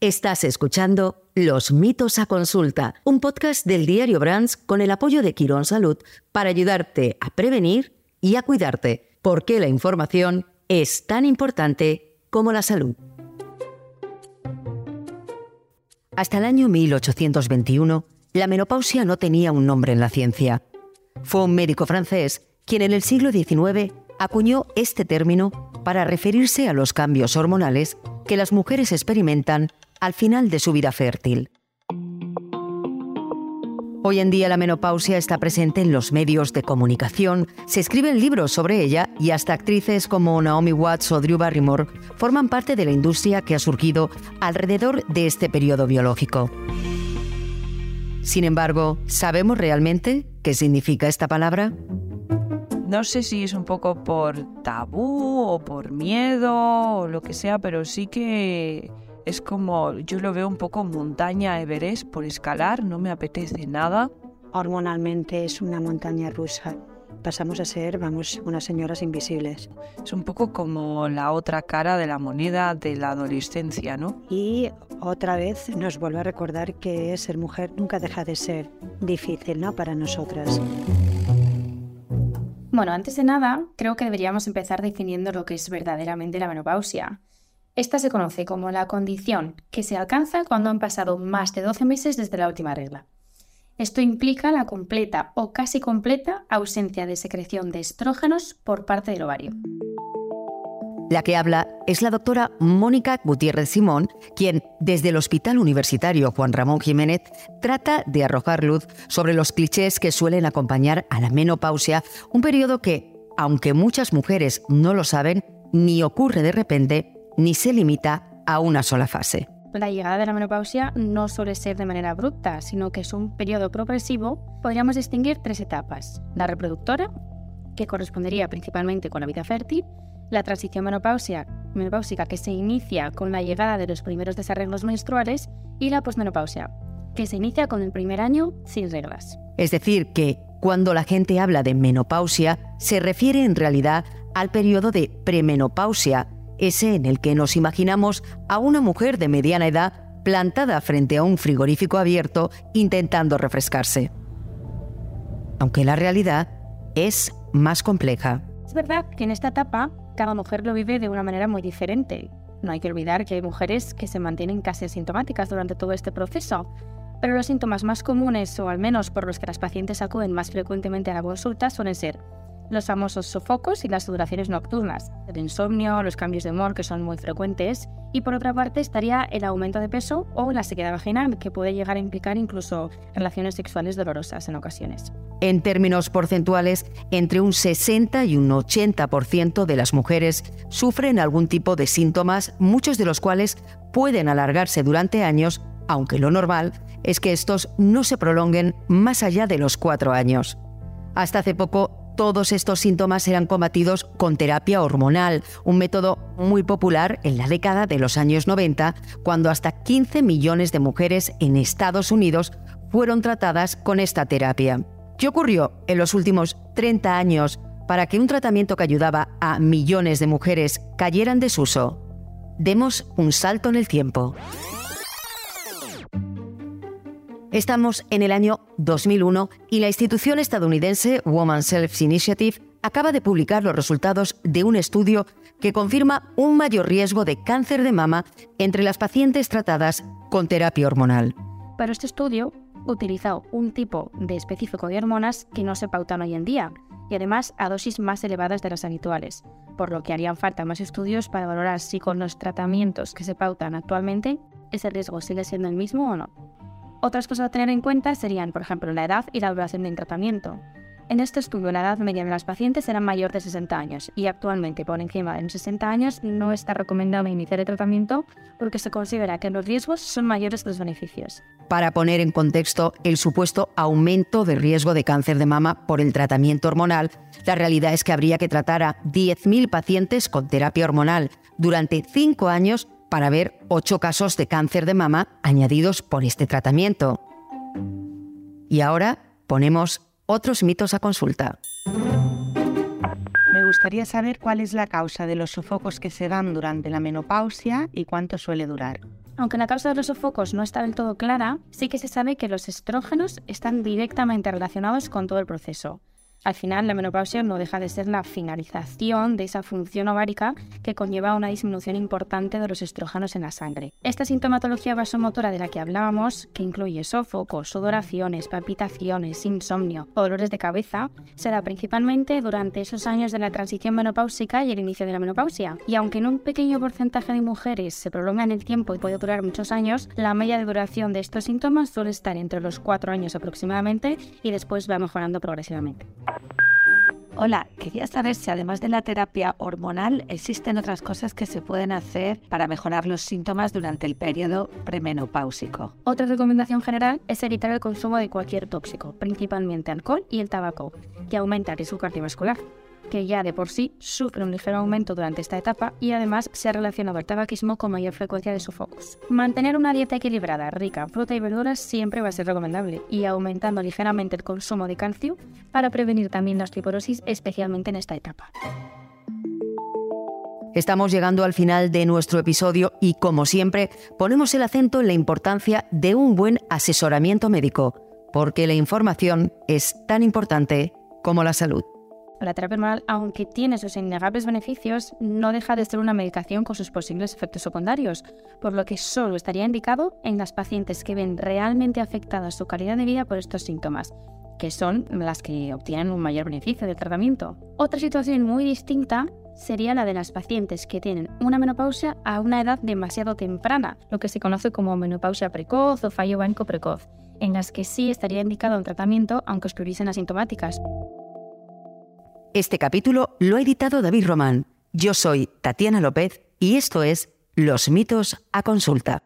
Estás escuchando Los mitos a consulta, un podcast del diario Brands con el apoyo de Quirón Salud para ayudarte a prevenir y a cuidarte, porque la información es tan importante como la salud. Hasta el año 1821, la menopausia no tenía un nombre en la ciencia. Fue un médico francés quien en el siglo XIX acuñó este término para referirse a los cambios hormonales que las mujeres experimentan al final de su vida fértil. Hoy en día la menopausia está presente en los medios de comunicación, se escriben libros sobre ella y hasta actrices como Naomi Watts o Drew Barrymore forman parte de la industria que ha surgido alrededor de este periodo biológico. Sin embargo, ¿sabemos realmente qué significa esta palabra? No sé si es un poco por tabú o por miedo o lo que sea, pero sí que es como, yo lo veo un poco montaña Everest por escalar, no me apetece nada. Hormonalmente es una montaña rusa. Pasamos a ser, vamos, unas señoras invisibles. Es un poco como la otra cara de la moneda de la adolescencia, ¿no? Y otra vez nos vuelve a recordar que ser mujer nunca deja de ser difícil, ¿no? Para nosotras. Bueno, antes de nada, creo que deberíamos empezar definiendo lo que es verdaderamente la menopausia. Esta se conoce como la condición que se alcanza cuando han pasado más de 12 meses desde la última regla. Esto implica la completa o casi completa ausencia de secreción de estrógenos por parte del ovario. La que habla es la doctora Mónica Gutiérrez Simón, quien desde el Hospital Universitario Juan Ramón Jiménez trata de arrojar luz sobre los clichés que suelen acompañar a la menopausia, un periodo que, aunque muchas mujeres no lo saben, ni ocurre de repente, ni se limita a una sola fase. La llegada de la menopausia no suele ser de manera abrupta, sino que es un periodo progresivo. Podríamos distinguir tres etapas. La reproductora, que correspondería principalmente con la vida fértil, la transición menopausia, menopáusica, que se inicia con la llegada de los primeros desarreglos menstruales, y la posmenopausia, que se inicia con el primer año sin reglas. Es decir, que cuando la gente habla de menopausia, se refiere en realidad al periodo de premenopausia, ese en el que nos imaginamos a una mujer de mediana edad plantada frente a un frigorífico abierto intentando refrescarse. Aunque la realidad es más compleja. Es verdad que en esta etapa cada mujer lo vive de una manera muy diferente. No hay que olvidar que hay mujeres que se mantienen casi asintomáticas durante todo este proceso, pero los síntomas más comunes, o al menos por los que las pacientes acuden más frecuentemente a la consulta, suelen ser los famosos sofocos y las sudoraciones nocturnas, el insomnio, los cambios de humor que son muy frecuentes, y por otra parte estaría el aumento de peso o la sequedad vaginal, que puede llegar a implicar incluso relaciones sexuales dolorosas en ocasiones. En términos porcentuales, entre un 60 y un 80% de las mujeres sufren algún tipo de síntomas, muchos de los cuales pueden alargarse durante años, aunque lo normal es que estos no se prolonguen más allá de los cuatro años. Hasta hace poco todos estos síntomas eran combatidos con terapia hormonal, un método muy popular en la década de los años 90, cuando hasta 15 millones de mujeres en Estados Unidos fueron tratadas con esta terapia. ¿Qué ocurrió en los últimos 30 años para que un tratamiento que ayudaba a millones de mujeres cayera en desuso? Demos un salto en el tiempo. Estamos en el año 2001 y la institución estadounidense Woman Self Initiative acaba de publicar los resultados de un estudio que confirma un mayor riesgo de cáncer de mama entre las pacientes tratadas con terapia hormonal. Pero este estudio utilizó un tipo de específico de hormonas que no se pautan hoy en día y además a dosis más elevadas de las habituales, por lo que harían falta más estudios para valorar si con los tratamientos que se pautan actualmente ese riesgo sigue siendo el mismo o no. Otras cosas a tener en cuenta serían, por ejemplo, la edad y la duración del tratamiento. En este estudio, la edad media de las pacientes era mayor de 60 años y actualmente por encima de los 60 años no está recomendado iniciar el tratamiento porque se considera que los riesgos son mayores que los beneficios. Para poner en contexto el supuesto aumento de riesgo de cáncer de mama por el tratamiento hormonal, la realidad es que habría que tratar a 10.000 pacientes con terapia hormonal durante 5 años para ver ocho casos de cáncer de mama añadidos por este tratamiento. Y ahora ponemos otros mitos a consulta. Me gustaría saber cuál es la causa de los sofocos que se dan durante la menopausia y cuánto suele durar. Aunque la causa de los sofocos no está del todo clara, sí que se sabe que los estrógenos están directamente relacionados con todo el proceso. Al final, la menopausia no deja de ser la finalización de esa función ovárica que conlleva una disminución importante de los estrógenos en la sangre. Esta sintomatología vasomotora de la que hablábamos, que incluye sofocos, sudoraciones, palpitaciones, insomnio o dolores de cabeza, se da principalmente durante esos años de la transición menopáusica y el inicio de la menopausia. Y aunque en un pequeño porcentaje de mujeres se prolonga en el tiempo y puede durar muchos años, la media de duración de estos síntomas suele estar entre los 4 años aproximadamente y después va mejorando progresivamente. Hola, quería saber si además de la terapia hormonal existen otras cosas que se pueden hacer para mejorar los síntomas durante el periodo premenopáusico. Otra recomendación general es evitar el consumo de cualquier tóxico, principalmente alcohol y el tabaco, que aumenta el riesgo cardiovascular que ya de por sí sufre un ligero aumento durante esta etapa y además se ha relacionado el tabaquismo con mayor frecuencia de sofocos. Mantener una dieta equilibrada, rica en fruta y verduras siempre va a ser recomendable y aumentando ligeramente el consumo de calcio para prevenir también la osteoporosis, especialmente en esta etapa. Estamos llegando al final de nuestro episodio y, como siempre, ponemos el acento en la importancia de un buen asesoramiento médico, porque la información es tan importante como la salud. La terapia hormonal, aunque tiene sus innegables beneficios, no deja de ser una medicación con sus posibles efectos secundarios, por lo que solo estaría indicado en las pacientes que ven realmente afectada su calidad de vida por estos síntomas, que son las que obtienen un mayor beneficio del tratamiento. Otra situación muy distinta sería la de las pacientes que tienen una menopausia a una edad demasiado temprana, lo que se conoce como menopausia precoz o fallo banco precoz, en las que sí estaría indicado un tratamiento aunque estuviesen asintomáticas. Este capítulo lo ha editado David Román. Yo soy Tatiana López y esto es Los mitos a consulta.